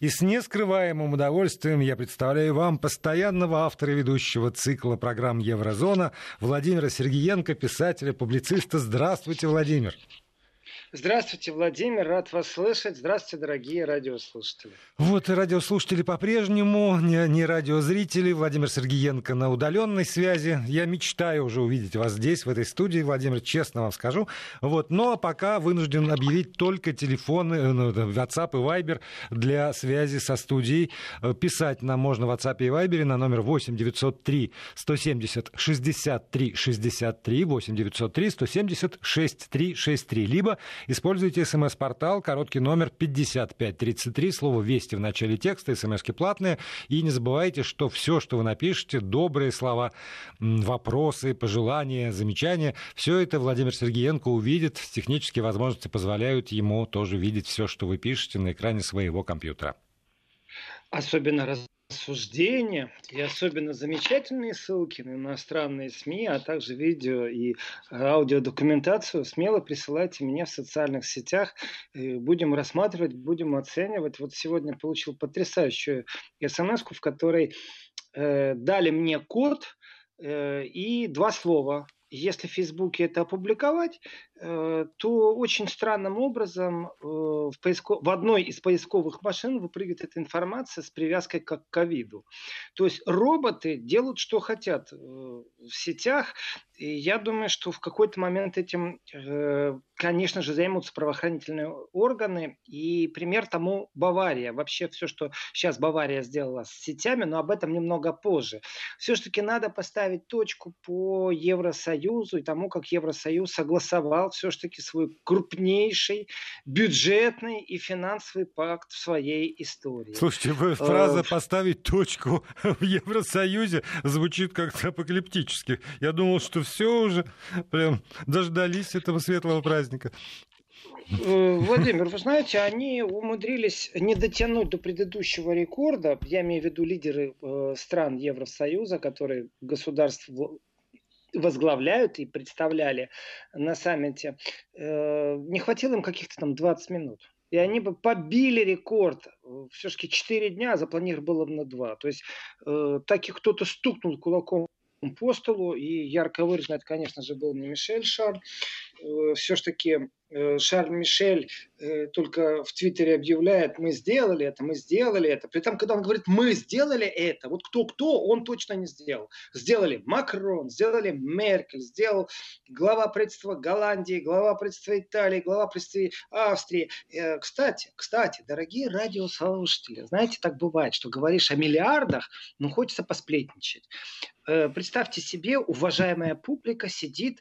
И с нескрываемым удовольствием я представляю вам постоянного автора ведущего цикла программ «Еврозона» Владимира Сергеенко, писателя, публициста. Здравствуйте, Владимир. Здравствуйте, Владимир, рад вас слышать. Здравствуйте, дорогие радиослушатели. Вот и радиослушатели по-прежнему, не, не радиозрители. Владимир Сергеенко на удаленной связи. Я мечтаю уже увидеть вас здесь, в этой студии, Владимир, честно вам скажу. Вот. Но пока вынужден объявить только телефоны, э, ну, WhatsApp и Viber для связи со студией. Э, писать нам можно в WhatsApp и Viber на номер 8 903 170 63 63 8 903 170 63 63. Либо Используйте смс-портал, короткий номер 5533, слово «Вести» в начале текста, смски платные. И не забывайте, что все, что вы напишете, добрые слова, вопросы, пожелания, замечания, все это Владимир Сергеенко увидит. Технические возможности позволяют ему тоже видеть все, что вы пишете на экране своего компьютера. Особенно раз рассуждения и особенно замечательные ссылки на иностранные СМИ, а также видео и аудиодокументацию смело присылайте мне в социальных сетях. Будем рассматривать, будем оценивать. Вот сегодня получил потрясающую смс в которой э, дали мне код э, и два слова если в Фейсбуке это опубликовать, э, то очень странным образом э, в, поиско... в одной из поисковых машин выпрыгивает эта информация с привязкой к ковиду. То есть роботы делают, что хотят э, в сетях, и я думаю, что в какой-то момент этим, э, конечно же, займутся правоохранительные органы. И пример тому Бавария. Вообще все, что сейчас Бавария сделала с сетями, но об этом немного позже. Все-таки надо поставить точку по Евросоюзу и тому, как Евросоюз согласовал все-таки свой крупнейший бюджетный и финансовый пакт в своей истории. Слушайте, э, фраза «поставить точку в Евросоюзе» звучит как-то апокалиптически. Я думал, что все уже прям дождались этого светлого праздника. Э, Владимир, вы знаете, они умудрились не дотянуть до предыдущего рекорда. Я имею в виду лидеры э, стран Евросоюза, которые государств возглавляют и представляли на саммите. Э, не хватило им каких-то там 20 минут. И они бы побили рекорд. Все-таки 4 дня, а запланировано было на 2. То есть э, так и кто-то стукнул кулаком по столу, и ярко выражено, это, конечно же, был не Мишель Шар. Э, Все-таки Э, Шарль Мишель э, только в Твиттере объявляет, мы сделали это, мы сделали это. При этом, когда он говорит, мы сделали это, вот кто-кто, он точно не сделал. Сделали Макрон, сделали Меркель, сделал глава правительства Голландии, глава правительства Италии, глава правительства Австрии. Кстати, кстати, дорогие радиослушатели, знаете, так бывает, что говоришь о миллиардах, но хочется посплетничать. Представьте себе, уважаемая публика сидит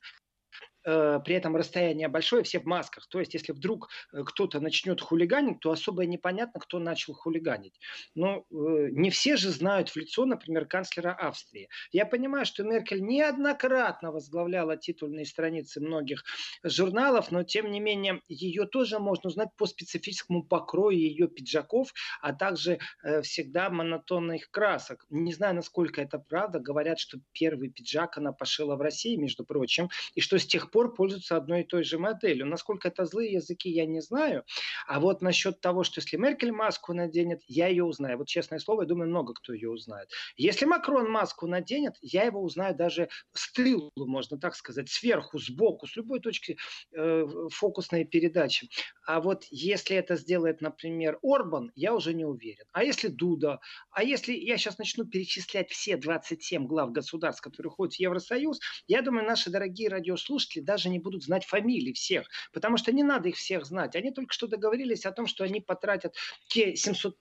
при этом расстояние большое, все в масках. То есть, если вдруг э, кто-то начнет хулиганить, то особо непонятно, кто начал хулиганить. Но э, не все же знают в лицо, например, канцлера Австрии. Я понимаю, что Меркель неоднократно возглавляла титульные страницы многих журналов, но тем не менее ее тоже можно узнать по специфическому покрою ее пиджаков, а также всегда монотонных красок. Не знаю, насколько это правда. Говорят, что первый пиджак она пошила в России, между прочим, и что с тех пор пор пользуются одной и той же моделью. Насколько это злые языки, я не знаю. А вот насчет того, что если Меркель маску наденет, я ее узнаю. Вот честное слово, я думаю, много кто ее узнает. Если Макрон маску наденет, я его узнаю даже с тылу, можно так сказать, сверху, сбоку, с любой точки э, фокусной передачи. А вот если это сделает, например, Орбан, я уже не уверен. А если Дуда? А если я сейчас начну перечислять все 27 глав государств, которые входят в Евросоюз, я думаю, наши дорогие радиослушатели даже не будут знать фамилии всех, потому что не надо их всех знать. Они только что договорились о том, что они потратят те 700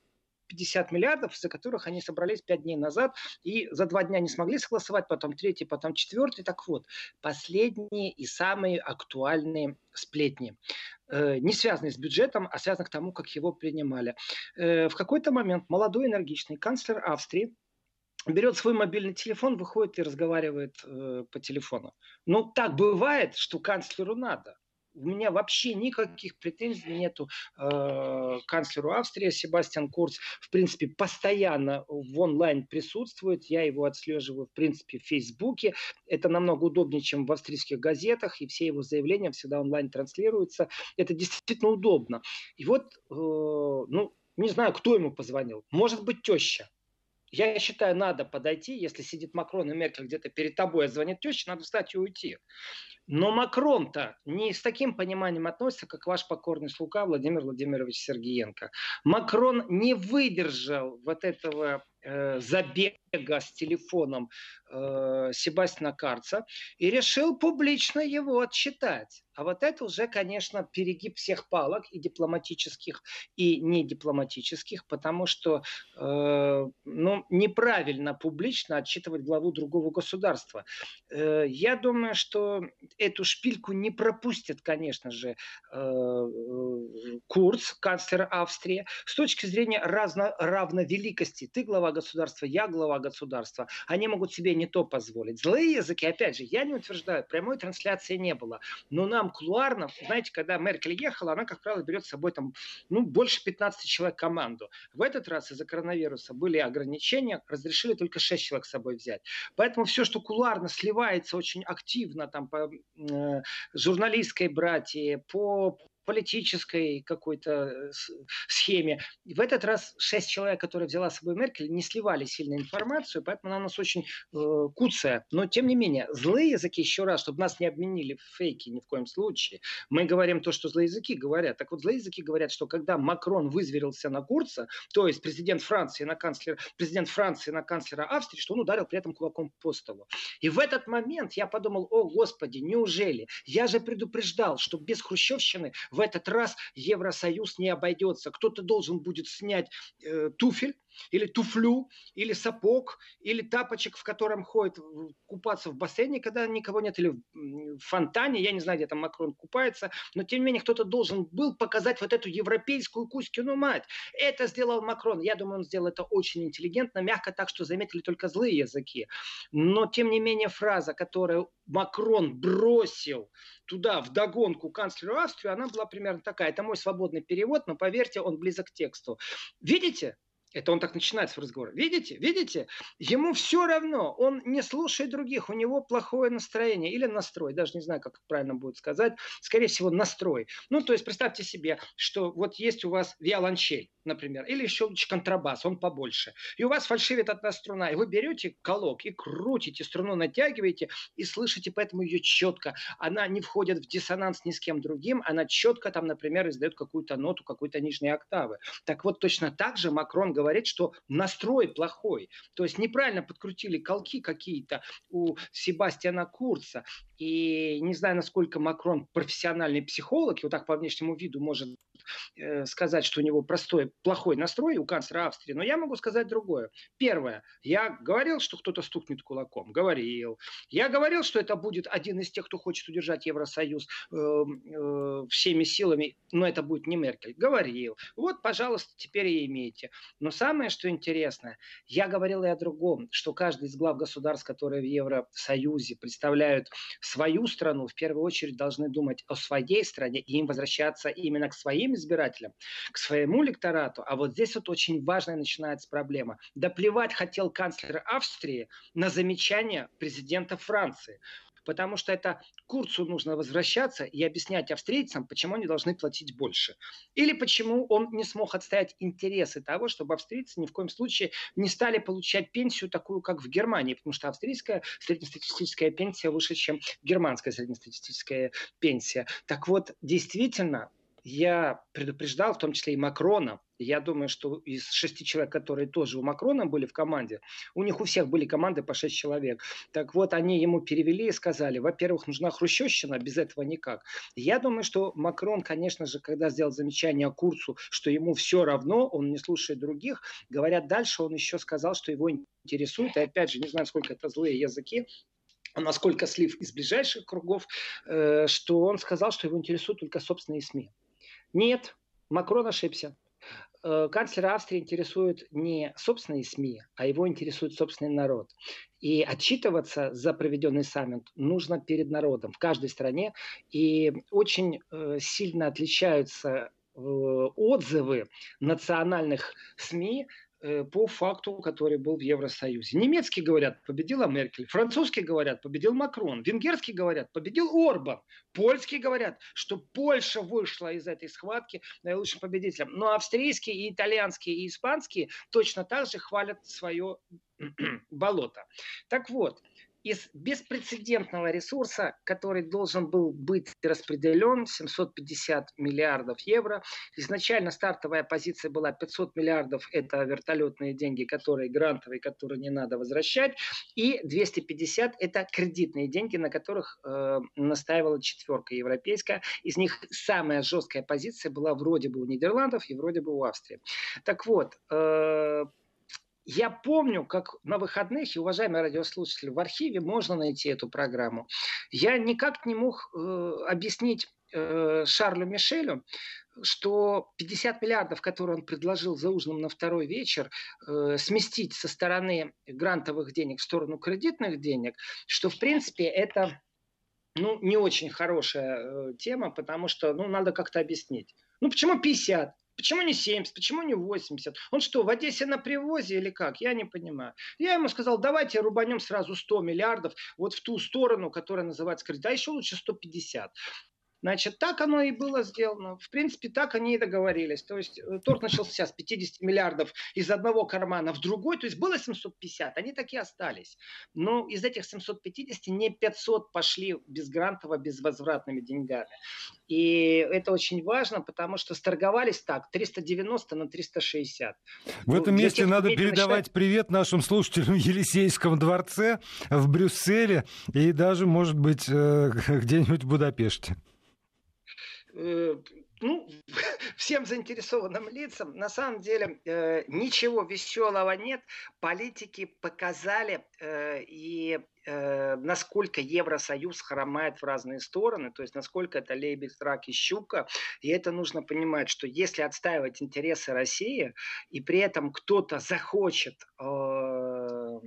50 миллиардов, за которых они собрались 5 дней назад, и за два дня не смогли согласовать, потом третий, потом четвертый. Так вот, последние и самые актуальные сплетни э, не связанные с бюджетом, а связанные к тому, как его принимали. Э, в какой-то момент молодой энергичный канцлер Австрии берет свой мобильный телефон, выходит и разговаривает э, по телефону. Ну, так бывает, что канцлеру надо. У меня вообще никаких претензий нету э, канцлеру Австрии. Себастьян Курц, в принципе, постоянно в онлайн присутствует. Я его отслеживаю, в принципе, в Фейсбуке. Это намного удобнее, чем в австрийских газетах. И все его заявления всегда онлайн транслируются. Это действительно удобно. И вот, э, ну, Не знаю, кто ему позвонил. Может быть, теща. Я считаю, надо подойти, если сидит Макрон и Меркель где-то перед тобой, а звонит теща, надо встать и уйти. Но Макрон-то не с таким пониманием относится, как ваш покорный слуга Владимир Владимирович Сергеенко. Макрон не выдержал вот этого э, забега с телефоном э, Себастьяна Карца и решил публично его отчитать. А вот это уже, конечно, перегиб всех палок и дипломатических, и недипломатических, потому что э, ну, неправильно публично отчитывать главу другого государства. Э, я думаю, что эту шпильку не пропустит, конечно же, э, Курц, канцлер Австрии, с точки зрения разно, равновеликости. Ты глава государства, я глава государства. Они могут себе не то позволить. Злые языки, опять же, я не утверждаю, прямой трансляции не было. Но нам кулуарно, знаете, когда Меркель ехала, она, как правило, берет с собой там, ну, больше 15 человек команду. В этот раз из-за коронавируса были ограничения, разрешили только 6 человек с собой взять. Поэтому все, что кулуарно сливается очень активно там по э, журналистской братье, по политической какой-то э, схеме. В этот раз шесть человек, которые взяла с собой Меркель, не сливали сильно информацию, поэтому она у нас очень э, куцая. Но, тем не менее, злые языки, еще раз, чтобы нас не обменили в фейки ни в коем случае. Мы говорим то, что злые языки говорят. Так вот, злые языки говорят, что когда Макрон вызверился на Курца, то есть президент Франции на канцлера, президент Франции на канцлера Австрии, что он ударил при этом кулаком по столу. И в этот момент я подумал, о, господи, неужели? Я же предупреждал, что без хрущевщины в этот раз Евросоюз не обойдется. Кто-то должен будет снять э, туфель, или туфлю, или сапог, или тапочек, в котором ходит купаться в бассейне, когда никого нет, или в фонтане, я не знаю, где там Макрон купается, но тем не менее кто-то должен был показать вот эту европейскую Кузькину мать. Это сделал Макрон. Я думаю, он сделал это очень интеллигентно, мягко так, что заметили только злые языки. Но тем не менее фраза, которую Макрон бросил туда, в догонку канцлеру Австрии, она была примерно такая. Это мой свободный перевод, но поверьте, он близок к тексту. Видите? Это он так начинает свой разговор. Видите? Видите? Ему все равно. Он не слушает других. У него плохое настроение. Или настрой. Даже не знаю, как правильно будет сказать. Скорее всего, настрой. Ну, то есть, представьте себе, что вот есть у вас виолончель, например, или еще лучше контрабас, он побольше. И у вас фальшивит одна струна. И вы берете колок и крутите, струну натягиваете и слышите поэтому ее четко. Она не входит в диссонанс ни с кем другим. Она четко там, например, издает какую-то ноту, какой-то нижней октавы. Так вот, точно так же Макрон говорит, что настрой плохой. То есть неправильно подкрутили колки какие-то у Себастьяна Курца. И не знаю, насколько Макрон профессиональный психолог, и вот так по внешнему виду может сказать, что у него простой, плохой настрой у канцлера Австрии, но я могу сказать другое. Первое, я говорил, что кто-то стукнет кулаком, говорил. Я говорил, что это будет один из тех, кто хочет удержать Евросоюз э, э, всеми силами, но это будет не Меркель. Говорил. Вот, пожалуйста, теперь и имейте. Но самое, что интересно, я говорил и о другом, что каждый из глав государств, которые в Евросоюзе представляют свою страну, в первую очередь должны думать о своей стране и им возвращаться именно к своим избирателям, к своему электорату. А вот здесь вот очень важная начинается проблема. Да плевать хотел канцлер Австрии на замечания президента Франции потому что это Курцу нужно возвращаться и объяснять австрийцам, почему они должны платить больше. Или почему он не смог отстоять интересы того, чтобы австрийцы ни в коем случае не стали получать пенсию такую, как в Германии, потому что австрийская среднестатистическая пенсия выше, чем германская среднестатистическая пенсия. Так вот, действительно, я предупреждал, в том числе и Макрона, я думаю, что из шести человек, которые тоже у Макрона были в команде, у них у всех были команды по шесть человек. Так вот, они ему перевели и сказали, во-первых, нужна хрущевщина, без этого никак. Я думаю, что Макрон, конечно же, когда сделал замечание Курцу, что ему все равно, он не слушает других, говорят дальше, он еще сказал, что его интересует, и опять же, не знаю, сколько это злые языки, а насколько слив из ближайших кругов, э, что он сказал, что его интересуют только собственные СМИ. Нет, Макрон ошибся. Э, канцлера Австрии интересует не собственные СМИ, а его интересует собственный народ. И отчитываться за проведенный саммит нужно перед народом в каждой стране. И очень э, сильно отличаются э, отзывы национальных СМИ по факту, который был в Евросоюзе. Немецкие говорят, победила Меркель. Французские говорят, победил Макрон. Венгерские говорят, победил Орбан. Польские говорят, что Польша вышла из этой схватки наилучшим победителем. Но австрийские, и итальянские, и испанские точно так же хвалят свое болото. Так вот, из беспрецедентного ресурса, который должен был быть распределен, 750 миллиардов евро. Изначально стартовая позиция была 500 миллиардов, это вертолетные деньги, которые грантовые, которые не надо возвращать, и 250 это кредитные деньги, на которых э, настаивала четверка европейская. Из них самая жесткая позиция была вроде бы у Нидерландов и вроде бы у Австрии. Так вот, э, я помню, как на выходных, и, уважаемые радиослушатели, в архиве можно найти эту программу. Я никак не мог э, объяснить э, Шарлю Мишелю, что 50 миллиардов, которые он предложил за ужином на второй вечер, э, сместить со стороны грантовых денег в сторону кредитных денег, что, в принципе, это ну, не очень хорошая э, тема, потому что ну, надо как-то объяснить. Ну, почему 50? Почему не 70? Почему не 80? Он что, в Одессе на привозе или как? Я не понимаю. Я ему сказал, давайте рубанем сразу 100 миллиардов вот в ту сторону, которая называется кредит. А еще лучше 150. Значит, так оно и было сделано. В принципе, так они и договорились. То есть э, торг начался с 50 миллиардов из одного кармана в другой. То есть было 750, они так и остались. Но из этих 750 не 500 пошли безгрантово, безвозвратными деньгами. И это очень важно, потому что сторговались так, 390 на 360. В этом ну, месте надо передавать считать... привет нашим слушателям в Елисейском дворце, в Брюсселе и даже, может быть, э, где-нибудь в Будапеште. Э, ну, всем заинтересованным лицам, на самом деле э, ничего веселого нет. Политики показали э, и э, насколько Евросоюз хромает в разные стороны, то есть насколько это лейбец, рак и щука. И это нужно понимать, что если отстаивать интересы России, и при этом кто-то захочет э,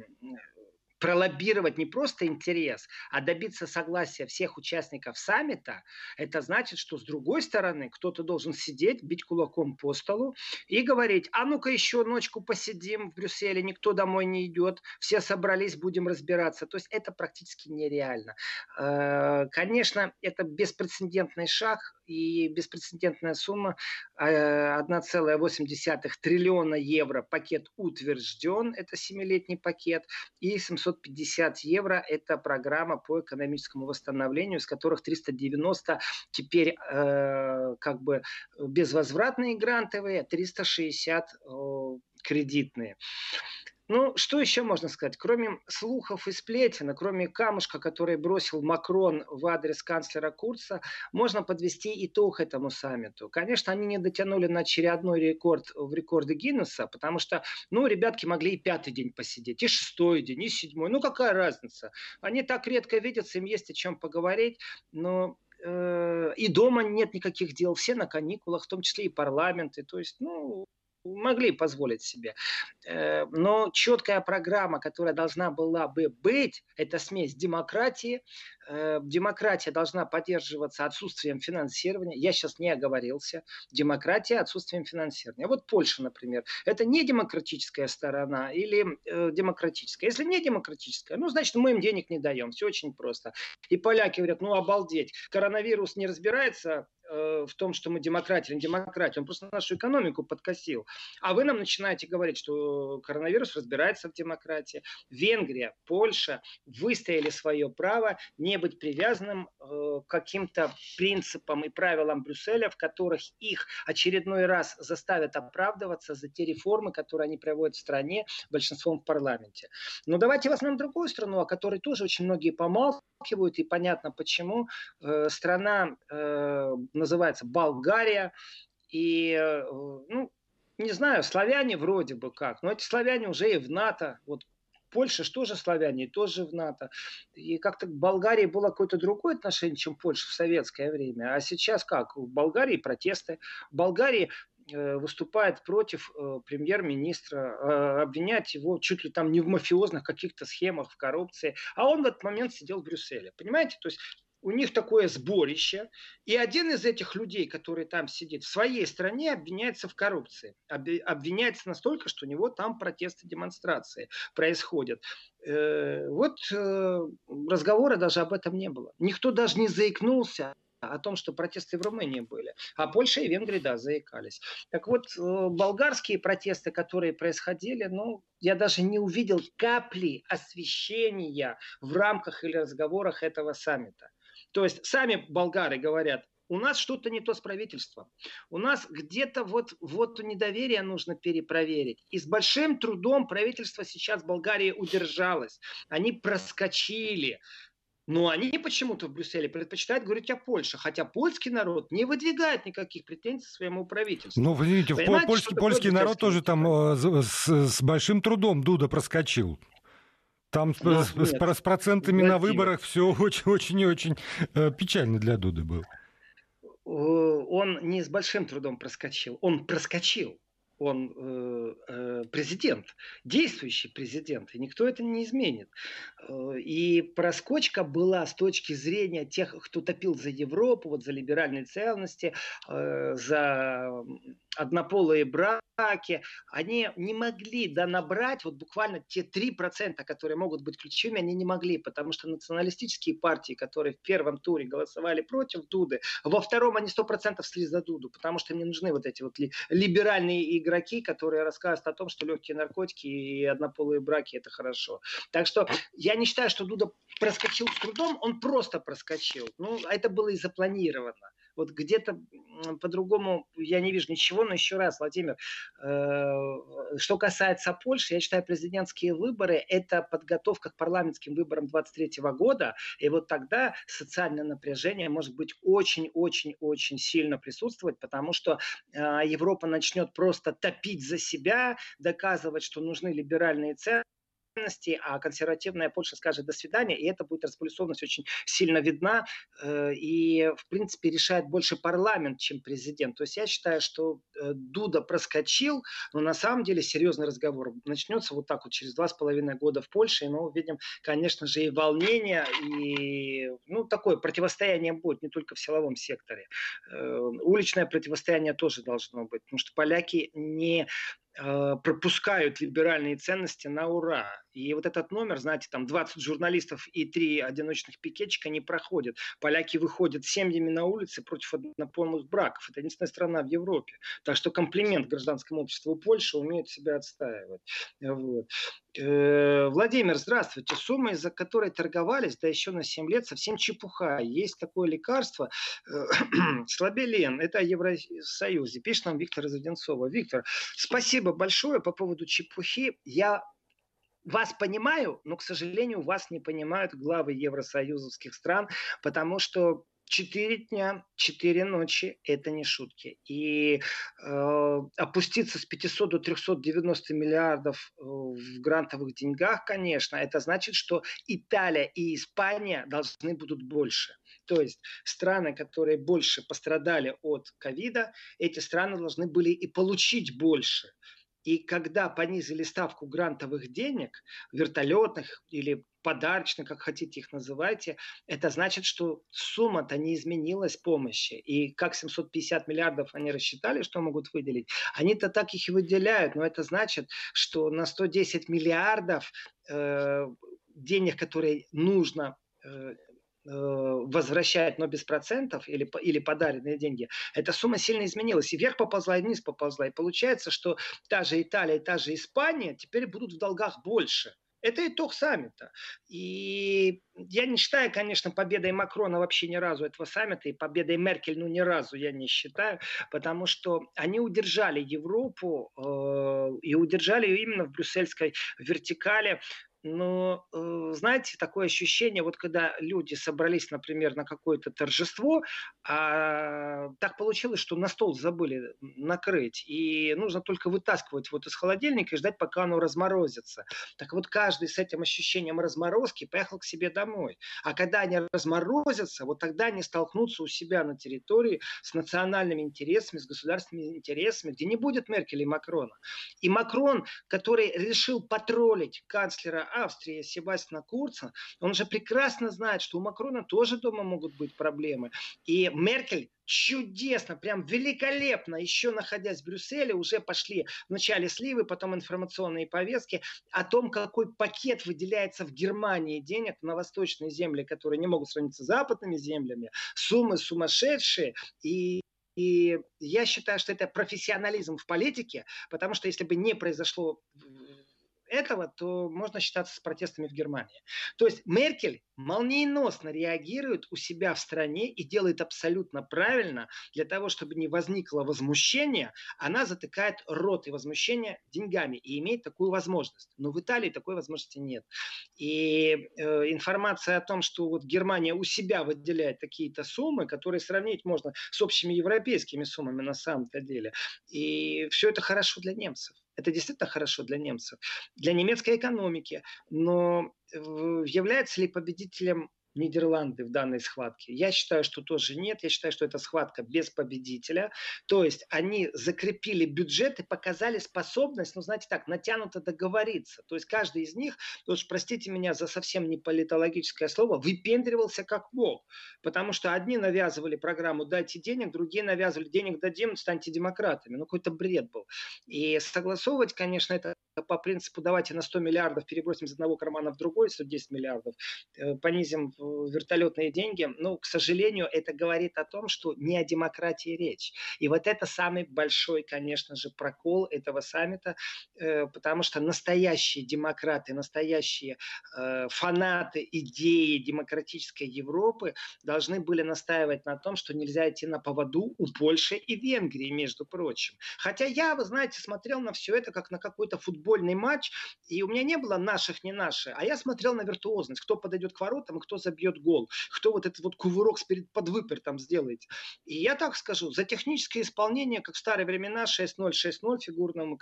пролоббировать не просто интерес, а добиться согласия всех участников саммита, это значит, что с другой стороны кто-то должен сидеть, бить кулаком по столу и говорить, а ну-ка еще ночку посидим в Брюсселе, никто домой не идет, все собрались, будем разбираться. То есть это практически нереально. Э, конечно, это беспрецедентный шаг и беспрецедентная сумма 1,8 э, триллиона евро. Пакет утвержден, это семилетний пакет, и 700 750 евро – это программа по экономическому восстановлению, из которых 390 теперь э, как бы безвозвратные грантовые, 360 э, кредитные. Ну, что еще можно сказать? Кроме слухов и сплетен, кроме камушка, который бросил Макрон в адрес канцлера Курца, можно подвести итог этому саммиту. Конечно, они не дотянули на очередной рекорд в рекорды Гиннесса, потому что, ну, ребятки могли и пятый день посидеть, и шестой день, и седьмой. Ну, какая разница? Они так редко видятся, им есть о чем поговорить, но э, и дома нет никаких дел, все на каникулах, в том числе и парламенты. То есть, ну, могли позволить себе. Э, но четкая программа, которая должна была бы быть, это смесь демократии. Э, демократия должна поддерживаться отсутствием финансирования. Я сейчас не оговорился. Демократия отсутствием финансирования. Вот Польша, например. Это не демократическая сторона или э, демократическая. Если не демократическая, ну, значит, мы им денег не даем. Все очень просто. И поляки говорят, ну, обалдеть. Коронавирус не разбирается Э, в том, что мы демократия, не демократия. Он просто нашу экономику подкосил. А вы нам начинаете говорить, что коронавирус разбирается в демократии. Венгрия, Польша выстояли свое право не быть привязанным э, каким-то принципам и правилам Брюсселя, в которых их очередной раз заставят оправдываться за те реформы, которые они проводят в стране большинством в парламенте. Но давайте возьмем другую страну, о которой тоже очень многие помалкивают, и понятно почему. Э, страна называется Болгария. И, э, ну, не знаю, славяне вроде бы как, но эти славяне уже и в НАТО. Вот Польша что же славяне, тоже в НАТО. И как-то к Болгарии было какое-то другое отношение, чем Польша в советское время. А сейчас как? В Болгарии протесты. В Болгарии э, выступает против э, премьер-министра, обвинять его чуть ли там не в мафиозных каких-то схемах, в коррупции. А он в этот момент сидел в Брюсселе. Понимаете? То есть у них такое сборище, и один из этих людей, который там сидит, в своей стране обвиняется в коррупции. Обвиняется настолько, что у него там протесты, демонстрации происходят. Э, вот э, разговора даже об этом не было. Никто даже не заикнулся о том, что протесты в Румынии были. А Польша и Венгрия, да, заикались. Так вот, э, болгарские протесты, которые происходили, ну, я даже не увидел капли освещения в рамках или разговорах этого саммита. То есть сами болгары говорят, у нас что-то не то с правительством. У нас где-то вот, вот недоверие нужно перепроверить. И с большим трудом правительство сейчас в Болгарии удержалось. Они проскочили. Но они почему-то в Брюсселе предпочитают говорить о Польше, хотя польский народ не выдвигает никаких претензий своему правительству. Ну, видите, Понимаете, польский, польский народ тоже там э, с, с большим трудом Дуда проскочил. Там ну, с, нет, с, с процентами на выборах все очень-очень очень э, печально для Дуды было. Он не с большим трудом проскочил, он проскочил он э, э, президент, действующий президент, и никто это не изменит. Э, и проскочка была с точки зрения тех, кто топил за Европу, вот за либеральные ценности, э, за однополые браки, они не могли да, набрать вот буквально те 3%, которые могут быть ключевыми, они не могли, потому что националистические партии, которые в первом туре голосовали против Дуды, во втором они 100% шли за Дуду, потому что им не нужны вот эти вот либеральные игроки, которые рассказывают о том, что легкие наркотики и однополые браки это хорошо. Так что я не считаю, что Дуда проскочил с трудом, он просто проскочил. Ну, это было и запланировано. Вот где-то по-другому я не вижу ничего, но еще раз, Владимир, э, что касается Польши, я считаю, президентские выборы – это подготовка к парламентским выборам 23 года, и вот тогда социальное напряжение может быть очень-очень-очень сильно присутствовать, потому что э, Европа начнет просто топить за себя, доказывать, что нужны либеральные ценности, ценностей, а консервативная Польша скажет «до свидания», и это будет распылесованность очень сильно видна, э, и, в принципе, решает больше парламент, чем президент. То есть я считаю, что э, Дуда проскочил, но на самом деле серьезный разговор начнется вот так вот через два с половиной года в Польше, и мы увидим, конечно же, и волнение, и, ну, такое противостояние будет не только в силовом секторе. Э, уличное противостояние тоже должно быть, потому что поляки не пропускают либеральные ценности на ура. И вот этот номер, знаете, там 20 журналистов и 3 одиночных пикетчика не проходят. Поляки выходят семьями на улицы против однополых браков. Это единственная страна в Европе. Так что комплимент гражданскому обществу Польши умеет себя отстаивать. Вот. Э, Владимир, здравствуйте. Сумма, из-за которой торговались, да еще на 7 лет, совсем чепуха. Есть такое лекарство, э, слабелен, это о Евросоюзе. Пишет нам Виктор из. Виктор, спасибо большое по поводу чепухи. Я вас понимаю, но, к сожалению, вас не понимают главы евросоюзовских стран, потому что Четыре дня, четыре ночи – это не шутки. И э, опуститься с 500 до 390 миллиардов э, в грантовых деньгах, конечно, это значит, что Италия и Испания должны будут больше. То есть страны, которые больше пострадали от ковида, эти страны должны были и получить больше. И когда понизили ставку грантовых денег, вертолетных или подарочных, как хотите их называйте, это значит, что сумма-то не изменилась помощи. И как 750 миллиардов они рассчитали, что могут выделить, они-то так их и выделяют. Но это значит, что на 110 миллиардов э, денег, которые нужно э, Э, возвращает, но без процентов или, или подаренные деньги, эта сумма сильно изменилась. И вверх поползла, и вниз поползла. И получается, что та же Италия и та же Испания теперь будут в долгах больше. Это итог саммита. И я не считаю, конечно, победой Макрона вообще ни разу этого саммита, и победой Меркель, ну, ни разу я не считаю, потому что они удержали Европу э, и удержали ее именно в брюссельской вертикали но, э, знаете, такое ощущение, вот когда люди собрались, например, на какое-то торжество, а так получилось, что на стол забыли накрыть, и нужно только вытаскивать вот из холодильника и ждать, пока оно разморозится. Так вот, каждый с этим ощущением разморозки поехал к себе домой. А когда они разморозятся, вот тогда они столкнутся у себя на территории с национальными интересами, с государственными интересами, где не будет Меркель и Макрона. И Макрон, который решил потроллить канцлера Австрии Себастьяна Курца, он же прекрасно знает, что у Макрона тоже дома могут быть проблемы. И Меркель чудесно, прям великолепно, еще находясь в Брюсселе, уже пошли вначале сливы, потом информационные повестки о том, какой пакет выделяется в Германии денег на восточные земли, которые не могут сравниться с западными землями. Суммы сумасшедшие. И и я считаю, что это профессионализм в политике, потому что если бы не произошло этого, то можно считаться с протестами в Германии. То есть Меркель молниеносно реагирует у себя в стране и делает абсолютно правильно для того, чтобы не возникло возмущение, она затыкает рот и возмущение деньгами и имеет такую возможность. Но в Италии такой возможности нет. И э, информация о том, что вот Германия у себя выделяет такие-то суммы, которые сравнить можно с общими европейскими суммами на самом-то деле. И все это хорошо для немцев. Это действительно хорошо для немцев, для немецкой экономики. Но э, является ли победителем Нидерланды в данной схватке? Я считаю, что тоже нет. Я считаю, что это схватка без победителя. То есть они закрепили бюджет и показали способность, ну, знаете так, натянуто договориться. То есть каждый из них, уж простите меня за совсем не политологическое слово, выпендривался как мог. Потому что одни навязывали программу «дайте денег», другие навязывали «денег дадим, станьте демократами». Ну, какой-то бред был. И согласовывать, конечно, это по принципу давайте на 100 миллиардов перебросим из одного кармана в другой, 110 миллиардов, э, понизим вертолетные деньги, ну, к сожалению, это говорит о том, что не о демократии речь. И вот это самый большой, конечно же, прокол этого саммита, э, потому что настоящие демократы, настоящие э, фанаты идеи демократической Европы должны были настаивать на том, что нельзя идти на поводу у Польши и Венгрии, между прочим. Хотя я, вы знаете, смотрел на все это как на какой-то футбольный матч, и у меня не было наших, не наши, а я смотрел на виртуозность, кто подойдет к воротам и кто за забьет гол, кто вот этот вот кувырок перед подвыпер там сделает. И я так скажу, за техническое исполнение, как в старые времена, 6-0, 6-0 в фигурном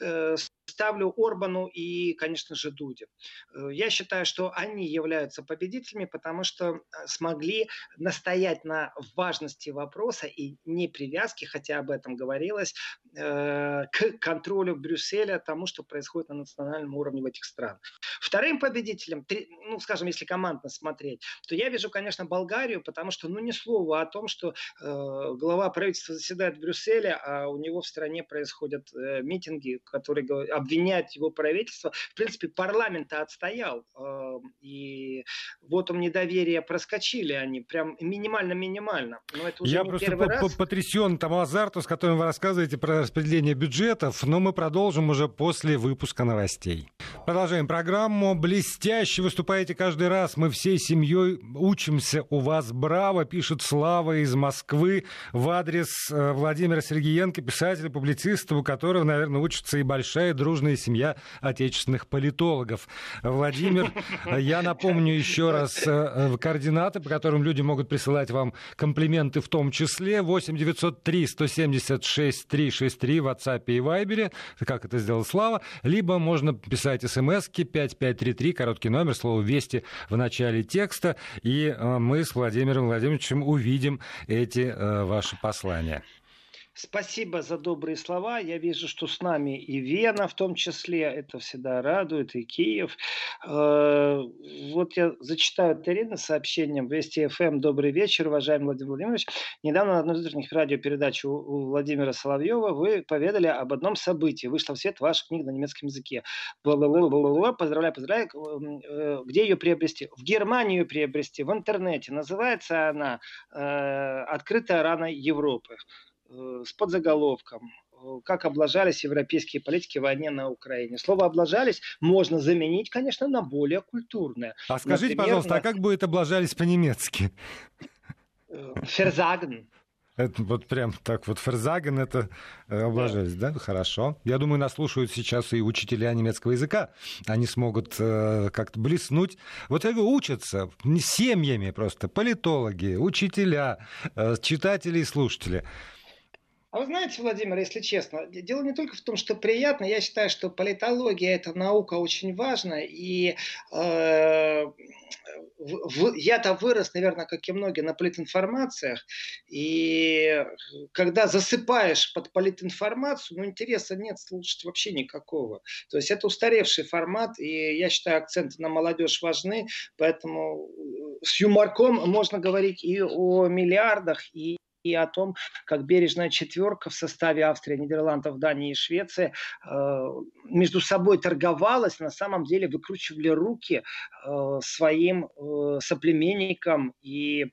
э, ставлю Орбану и, конечно же, Дуде. Э, я считаю, что они являются победителями, потому что э, смогли настоять на важности вопроса и не привязки, хотя об этом говорилось, э, к контролю Брюсселя, тому, что происходит на национальном уровне в этих странах. Вторым победителем, ну, скажем, если командно смотреть, то я вижу, конечно, Болгарию, потому что, ну, ни слова о том, что э, глава правительства заседает в Брюсселе, а у него в стране происходят э, митинги, которые обвиняют его правительство. В принципе, парламент-то отстоял. Э, и вот он недоверие проскочили они, прям минимально-минимально. Я просто по раз. потрясен тому азарту, с которым вы рассказываете про распределение бюджетов, но мы продолжим уже после выпуска новостей. Продолжаем программу. Блестяще выступаете каждый раз. Мы всей семьей учимся у вас. Браво, пишет Слава из Москвы в адрес э, Владимира Сергеенко, писателя, публициста, у которого, наверное, учится и большая дружная семья отечественных политологов. Владимир, я напомню еще раз э, координаты, по которым люди могут присылать вам комплименты в том числе. 8 903 176 363 в WhatsApp и Viber, как это сделал Слава. Либо можно писать смски 5533, короткий номер, слово «Вести» в начале текста, и э, мы с Владимиром Владимировичем увидим эти э, ваши послания. Спасибо за добрые слова. Я вижу, что с нами и Вена в том числе. Это всегда радует, и Киев. Э, вот я зачитаю от сообщением. Вести ФМ. Добрый вечер, уважаемый Владимир Владимирович. Недавно на одной из утренних радиопередач у Владимира Соловьева вы поведали об одном событии. Вышла в свет ваша книга на немецком языке. Поздравляю, поздравляю. Э, где ее приобрести? В Германию приобрести, в интернете. Называется она «Открытая рана Европы». Э, с подзаголовком э, как облажались европейские политики в войне на Украине. Слово «облажались» можно заменить, конечно, на более культурное. А скажите, Например, пожалуйста, на... а как будет «облажались» по-немецки? Ферзаген. Это вот прям так вот ферзаген это облажались, да. да? Хорошо. Я думаю, нас слушают сейчас и учителя немецкого языка. Они смогут э, как-то блеснуть. Вот это учатся семьями просто, политологи, учителя, э, читатели и слушатели. А вы знаете, Владимир, если честно, дело не только в том, что приятно. Я считаю, что политология – это наука очень важная. И э, я-то вырос, наверное, как и многие, на политинформациях. И когда засыпаешь под политинформацию, ну, интереса нет слушать вообще никакого. То есть это устаревший формат, и я считаю, акценты на молодежь важны. Поэтому с юморком можно говорить и о миллиардах, и и о том, как бережная четверка в составе Австрии, Нидерландов, Дании и Швеции э, между собой торговалась, на самом деле выкручивали руки э, своим э, соплеменникам и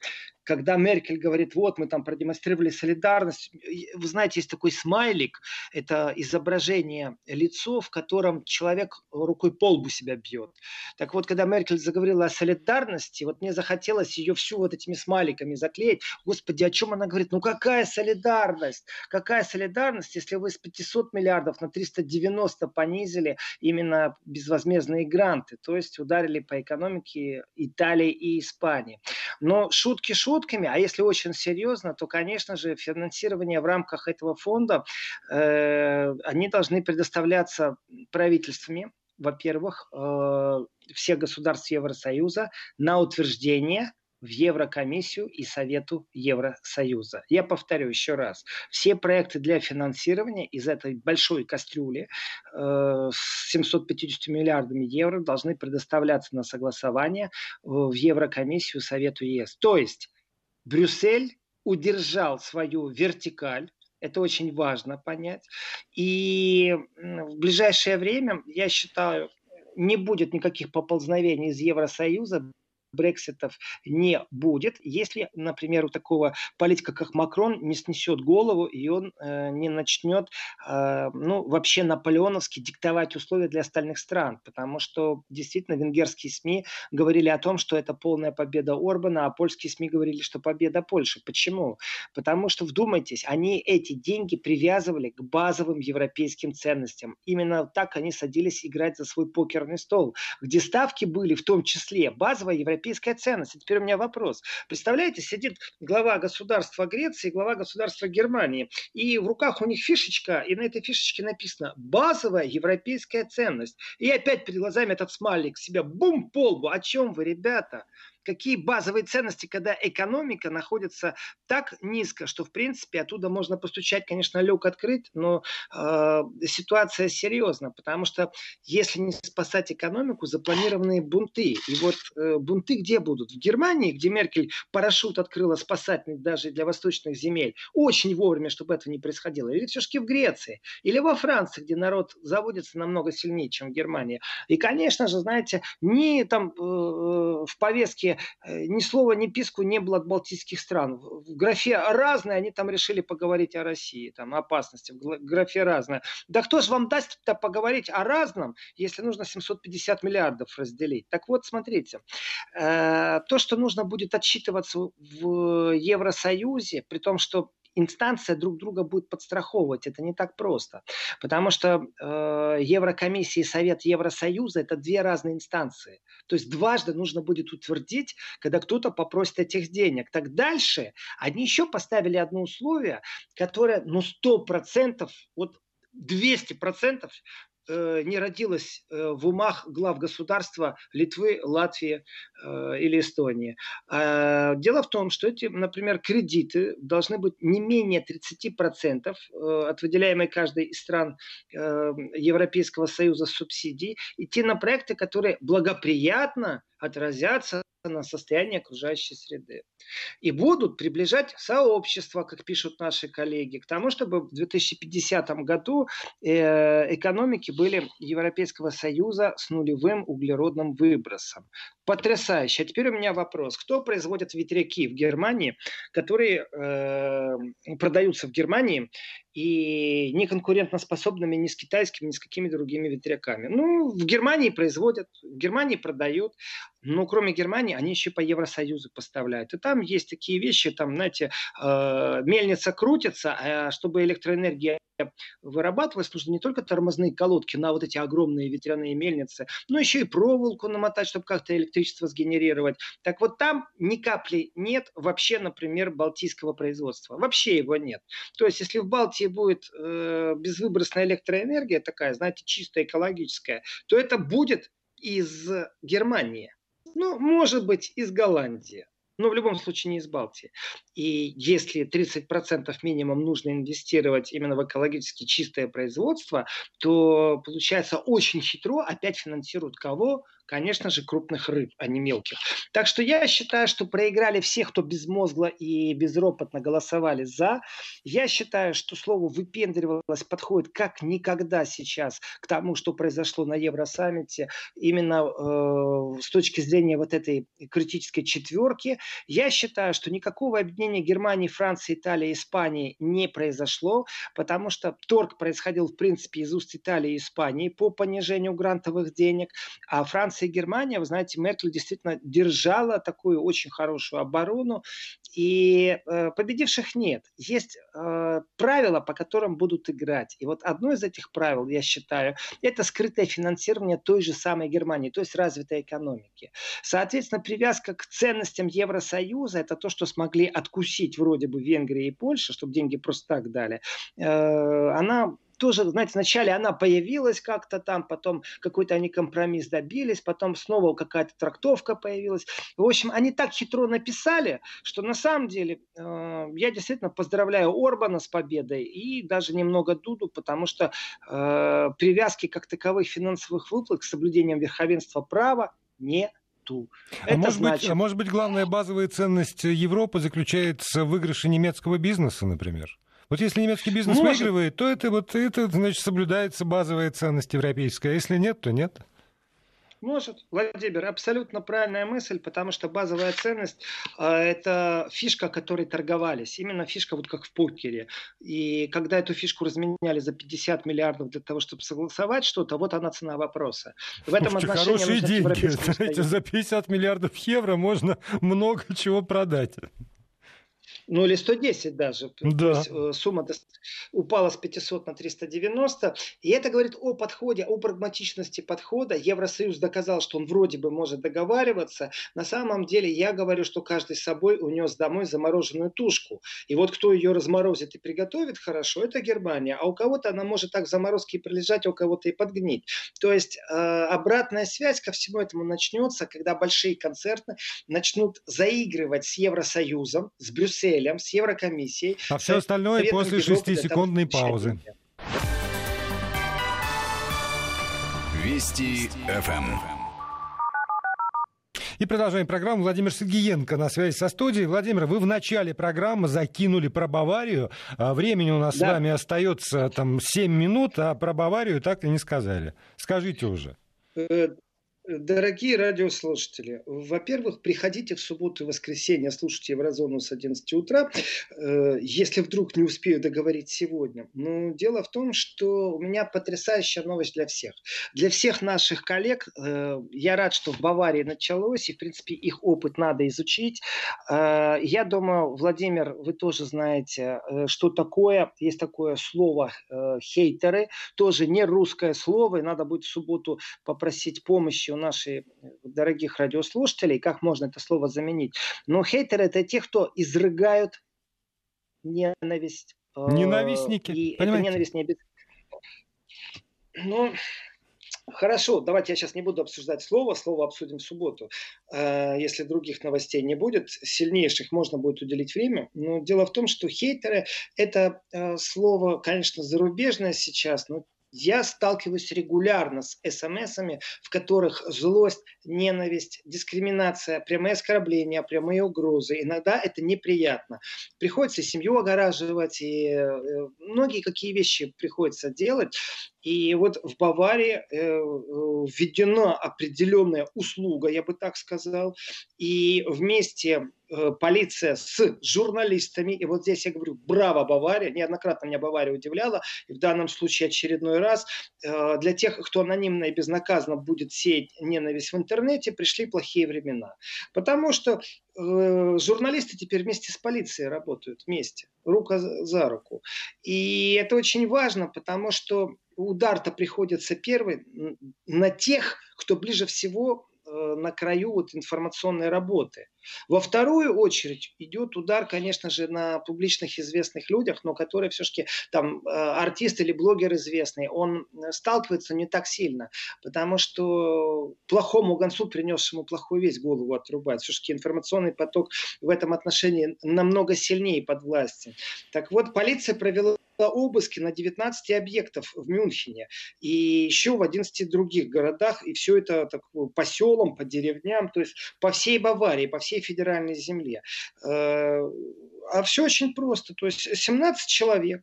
когда Меркель говорит, вот мы там продемонстрировали солидарность, вы знаете, есть такой смайлик, это изображение лицо, в котором человек рукой по лбу себя бьет. Так вот, когда Меркель заговорила о солидарности, вот мне захотелось ее всю вот этими смайликами заклеить. Господи, о чем она говорит? Ну какая солидарность? Какая солидарность, если вы с 500 миллиардов на 390 понизили именно безвозмездные гранты, то есть ударили по экономике Италии и Испании. Но шутки шутки, шутками, а если очень серьезно, то, конечно же, финансирование в рамках этого фонда, э, они должны предоставляться правительствами, во-первых, э, всех государств Евросоюза на утверждение в Еврокомиссию и Совету Евросоюза. Я повторю еще раз. Все проекты для финансирования из этой большой кастрюли э, с 750 миллиардами евро должны предоставляться на согласование в Еврокомиссию Совету ЕС. То есть Брюссель удержал свою вертикаль, это очень важно понять. И в ближайшее время, я считаю, не будет никаких поползновений из Евросоюза брекситов не будет, если, например, у такого политика, как Макрон, не снесет голову и он э, не начнет, э, ну, вообще наполеоновски диктовать условия для остальных стран, потому что действительно венгерские СМИ говорили о том, что это полная победа Орбана, а польские СМИ говорили, что победа Польши. Почему? Потому что, вдумайтесь, они эти деньги привязывали к базовым европейским ценностям. Именно так они садились играть за свой покерный стол, где ставки были в том числе базовая европейская европейская ценность. И теперь у меня вопрос. Представляете, сидит глава государства Греции, глава государства Германии, и в руках у них фишечка, и на этой фишечке написано «базовая европейская ценность». И опять перед глазами этот смайлик себя бум полбу. О чем вы, ребята? Какие базовые ценности, когда экономика находится так низко, что, в принципе, оттуда можно постучать, конечно, люк открыть, но э, ситуация серьезна, потому что если не спасать экономику, запланированные бунты. И вот э, бунты где будут? В Германии, где Меркель парашют открыла спасательный даже для восточных земель, очень вовремя, чтобы этого не происходило. Или все-таки в Греции, или во Франции, где народ заводится намного сильнее, чем в Германии. И, конечно же, знаете, ни там э, э в повестке Э, ни слова, ни писку не было от балтийских стран. В графе разные они там решили поговорить о России, там, опасности, в графе разное. Да кто же вам даст-то поговорить о разном, если нужно 750 миллиардов разделить? Так вот, смотрите, э, то, что нужно будет отчитываться в Евросоюзе, при том, что инстанция друг друга будет подстраховывать. Это не так просто. Потому что э, Еврокомиссия и Совет Евросоюза это две разные инстанции. То есть дважды нужно будет утвердить, когда кто-то попросит этих денег. Так дальше они еще поставили одно условие, которое ну 100%, вот 200% Э, не родилось э, в умах глав государства Литвы, Латвии э, или Эстонии. А дело в том, что эти, например, кредиты должны быть не менее 30% от выделяемой каждой из стран Европейского Союза субсидий идти на проекты, которые благоприятно отразятся на состояние окружающей среды. И будут приближать сообщество, как пишут наши коллеги, к тому, чтобы в 2050 году э, экономики были Европейского Союза с нулевым углеродным выбросом. Потрясающе. А теперь у меня вопрос. Кто производит ветряки в Германии, которые э, продаются в Германии и не конкурентоспособными ни с китайскими, ни с какими другими ветряками? Ну, в Германии производят, в Германии продают, но кроме Германии они еще по Евросоюзу поставляют. И там есть такие вещи, там, знаете, э, мельница крутится, а чтобы электроэнергия вырабатывалось, нужно не только тормозные колодки на вот эти огромные ветряные мельницы, но еще и проволоку намотать, чтобы как-то электричество сгенерировать. Так вот там ни капли нет вообще, например, балтийского производства. Вообще его нет. То есть если в Балтии будет э, безвыбросная электроэнергия такая, знаете, чистая, экологическая, то это будет из Германии. Ну, может быть, из Голландии но в любом случае не из Балтии. И если 30% минимум нужно инвестировать именно в экологически чистое производство, то получается очень хитро опять финансируют кого? Конечно же, крупных рыб, а не мелких. Так что я считаю, что проиграли все, кто безмозгло и безропотно голосовали за. Я считаю, что слово «выпендривалось» подходит как никогда сейчас к тому, что произошло на Евросаммите, именно э, с точки зрения вот этой критической четверки. Я считаю, что никакого объединения Германии, Франции, Италии, Испании не произошло, потому что торг происходил, в принципе, из уст Италии и Испании по понижению грантовых денег, а Франция Франция и Германия, вы знаете, Меркель действительно держала такую очень хорошую оборону, и э, победивших нет. Есть э, правила, по которым будут играть. И вот одно из этих правил, я считаю, это скрытое финансирование той же самой Германии, то есть развитой экономики. Соответственно, привязка к ценностям Евросоюза, это то, что смогли откусить вроде бы Венгрия и Польша, чтобы деньги просто так дали, э, она тоже, знаете, вначале она появилась как-то там, потом какой-то они компромисс добились, потом снова какая-то трактовка появилась. В общем, они так хитро написали, что на самом деле э, я действительно поздравляю Орбана с победой и даже немного Дуду, потому что э, привязки как таковых финансовых выплат к соблюдением верховенства права не ту. А может, значит... быть, а может быть, главная базовая ценность Европы заключается в выигрыше немецкого бизнеса, например? Вот если немецкий бизнес Может. выигрывает, то это вот это, значит, соблюдается базовая ценность европейская. А если нет, то нет. Может, Владимир, абсолютно правильная мысль, потому что базовая ценность э, это фишка, которой торговались. Именно фишка, вот как в покере. И когда эту фишку разменяли за 50 миллиардов для того, чтобы согласовать что-то, вот она цена вопроса. В этом Слушайте, отношении хорошие деньги. Знаете, за 50 миллиардов евро можно много чего продать ну или 110 даже. Да. То есть, э, сумма упала с 500 на 390. И это говорит о подходе, о прагматичности подхода. Евросоюз доказал, что он вроде бы может договариваться. На самом деле я говорю, что каждый с собой унес домой замороженную тушку. И вот кто ее разморозит и приготовит хорошо, это Германия. А у кого-то она может так в заморозке и пролежать, а у кого-то и подгнить. То есть э, обратная связь ко всему этому начнется, когда большие концерны начнут заигрывать с Евросоюзом, с Брюсселем, Брюсселем, с Еврокомиссией. А все остальное после шестисекундной паузы. Вести ФМ. И продолжаем программу. Владимир Сергеенко на связи со студией. Владимир, вы в начале программы закинули про Баварию. А времени у нас да. с вами остается там 7 минут, а про Баварию так и не сказали. Скажите уже. Дорогие радиослушатели, во-первых, приходите в субботу и воскресенье, слушайте Еврозону с 11 утра, э, если вдруг не успею договорить сегодня. Но дело в том, что у меня потрясающая новость для всех. Для всех наших коллег, э, я рад, что в Баварии началось, и, в принципе, их опыт надо изучить. Э, я думаю, Владимир, вы тоже знаете, что такое, есть такое слово хейтеры, тоже не русское слово, и надо будет в субботу попросить помощи у наших э, дорогих радиослушателей, как можно это слово заменить. Но хейтеры это те, кто изрыгают ненависть. Э, Ненавистники. И понимаете? это ненависть не обязательно. Ну, Хорошо, давайте я сейчас не буду обсуждать слово, слово обсудим в субботу. Э, если других новостей не будет, сильнейших можно будет уделить время. Но дело в том, что хейтеры – это слово, конечно, зарубежное сейчас, но я сталкиваюсь регулярно с смсами, в которых злость, ненависть, дискриминация, прямые оскорбления, прямые угрозы. Иногда это неприятно. Приходится семью огораживать, и э, многие какие вещи приходится делать. И вот в Баварии э, введена определенная услуга, я бы так сказал, и вместе полиция с журналистами, и вот здесь я говорю, браво, Бавария, неоднократно меня Бавария удивляла, и в данном случае очередной раз, э, для тех, кто анонимно и безнаказанно будет сеять ненависть в интернете, пришли плохие времена. Потому что э, журналисты теперь вместе с полицией работают, вместе, рука за руку. И это очень важно, потому что удар-то приходится первый на тех, кто ближе всего Э, на краю вот информационной работы. Во вторую очередь идет удар, конечно же, на публичных известных людях, но которые все-таки там э, артист или блогер известный, он сталкивается не так сильно, потому что плохому гонцу, принесшему плохую весть, голову отрубать. Все-таки информационный поток в этом отношении намного сильнее под властью. Так вот, полиция провела обыски на 19 объектов в Мюнхене и еще в 11 других городах, и все это так, по селам, по деревням, то есть по всей Баварии, по всей федеральной земле. Э, а все очень просто, то есть 17 человек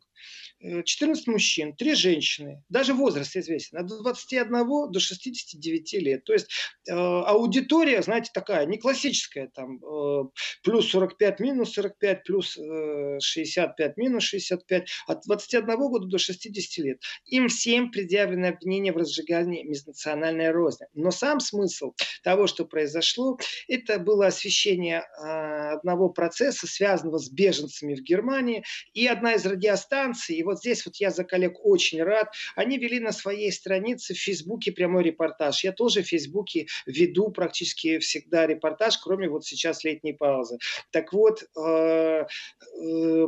14 э, мужчин, 3 женщины, даже возраст известен, от 21 до 69 лет. То есть э, аудитория, знаете, такая, не классическая, там, э, плюс 45, минус 45, плюс э, 65, минус 65, от 21 года до 60 лет. Им всем предъявлены обвинения в разжигании межнациональной розни. Но сам смысл того, что произошло, это было освещение э, одного процесса, связанного с беженцами в Германии, и одна из радиостанций, его вот здесь вот я за коллег очень рад. Они вели на своей странице в Фейсбуке прямой репортаж. Я тоже в Фейсбуке веду практически всегда репортаж, кроме вот сейчас летней паузы. Так вот, э, э,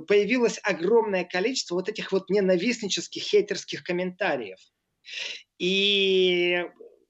появилось огромное количество вот этих вот ненавистнических, хейтерских комментариев. И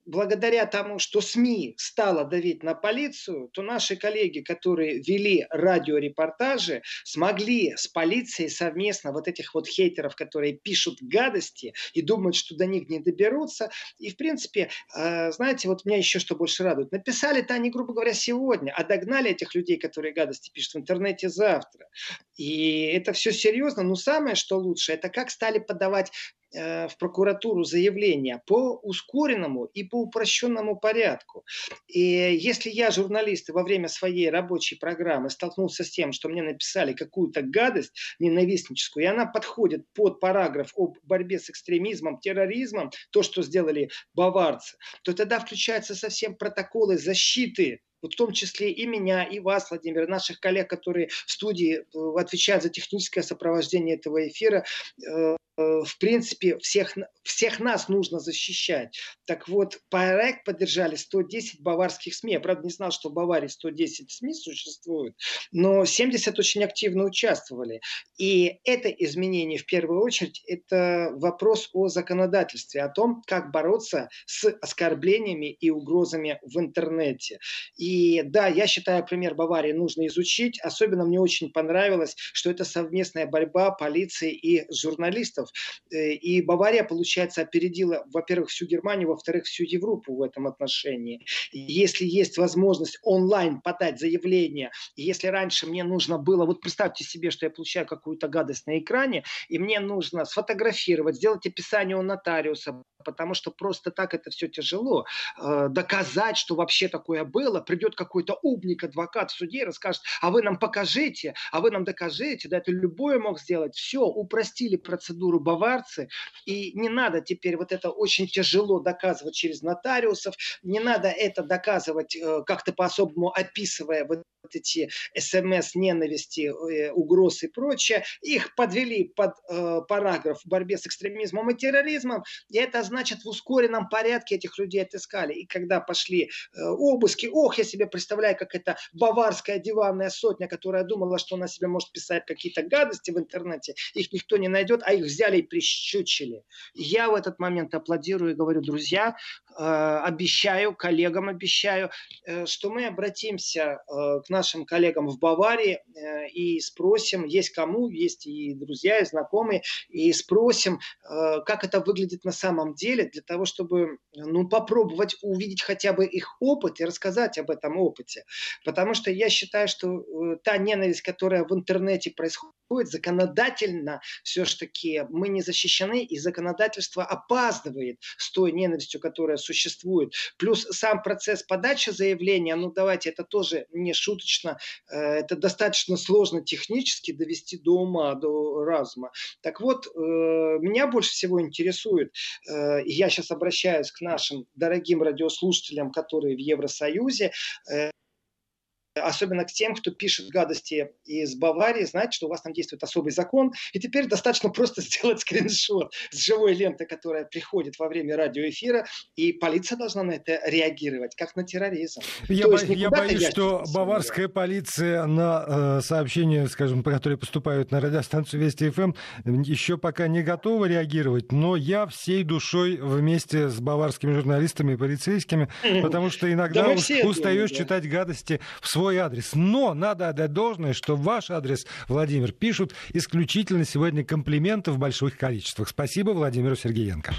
благодаря тому, что СМИ стало давить на полицию, то наши коллеги, которые вели радиорепортажи, смогли с полицией совместно вот этих вот хейтеров, которые пишут гадости и думают, что до них не доберутся. И, в принципе, э, знаете, вот меня еще что больше радует. Написали-то они, грубо говоря, сегодня, а догнали этих людей, которые гадости пишут в интернете завтра. И это все серьезно. Но самое, что лучше, это как стали подавать в прокуратуру заявления по ускоренному и по упрощенному порядку. И если я, журналист, во время своей рабочей программы столкнулся с тем, что мне написали какую-то гадость ненавистническую, и она подходит под параграф об борьбе с экстремизмом, терроризмом, то, что сделали баварцы, то тогда включаются совсем протоколы защиты вот в том числе и меня, и вас, Владимир, наших коллег, которые в студии э, отвечают за техническое сопровождение этого эфира, э, Э, в принципе, всех, всех нас нужно защищать. Так вот, проект поддержали 110 баварских СМИ. Я, правда, не знал, что в Баварии 110 СМИ существует, но 70 очень активно участвовали. И это изменение, в первую очередь, это вопрос о законодательстве, о том, как бороться с оскорблениями и угрозами в интернете. И да, я считаю, пример Баварии нужно изучить. Особенно мне очень понравилось, что это совместная борьба полиции и журналистов Э, и Бавария, получается, опередила, во-первых, всю Германию, во-вторых, всю Европу в этом отношении. Если есть возможность онлайн подать заявление, если раньше мне нужно было, вот представьте себе, что я получаю какую-то гадость на экране, и мне нужно сфотографировать, сделать описание у нотариуса, потому что просто так это все тяжело. Э, доказать, что вообще такое было, придет какой-то умник, адвокат в суде и расскажет, а вы нам покажите, а вы нам докажите, да, это любой мог сделать. Все, упростили процедуру баварцы, и не надо теперь вот это очень тяжело доказывать через нотариусов, не надо это доказывать э, как-то по-особому описывая вот эти смс ненависти, э, угроз и прочее, их подвели под э, параграф в борьбе с экстремизмом и терроризмом, и это значит в ускоренном порядке этих людей отыскали. И когда пошли э, обыски, ох, я себе представляю, как это баварская диванная сотня, которая думала, что она себе может писать какие-то гадости в интернете, их никто не найдет, а их взяли и прищучили. Я в этот момент аплодирую и говорю, друзья, обещаю, коллегам обещаю, э, что мы обратимся э, к нашим коллегам в Баварии э, и спросим, есть кому, есть и друзья, и знакомые, и спросим, э, как это выглядит на самом деле, для того, чтобы ну, попробовать увидеть хотя бы их опыт и рассказать об этом опыте. Потому что я считаю, что э, та ненависть, которая в интернете происходит, законодательно все-таки мы не защищены, и законодательство опаздывает с той ненавистью, которая существует. Плюс сам процесс подачи заявления, ну давайте, это тоже не круглосуточно. Э, это достаточно сложно технически довести до ума, до разума. Так вот, э, меня больше всего интересует, э, я сейчас обращаюсь к нашим дорогим радиослушателям, которые в Евросоюзе, особенно к тем, кто пишет гадости из Баварии, знать, что у вас там действует особый закон, и теперь достаточно просто сделать скриншот с живой ленты, которая приходит во время радиоэфира, и полиция должна на это реагировать, как на терроризм. Я, бо- я боюсь, что баварская полиция на э, сообщения, скажем, которые поступают на радиостанцию Вести ФМ, еще пока не готова реагировать, но я всей душой вместе с баварскими журналистами и полицейскими, потому что иногда да устаешь читать гадости в свой свой адрес. Но надо отдать должное, что ваш адрес, Владимир, пишут исключительно сегодня комплименты в больших количествах. Спасибо Владимиру Сергеенко.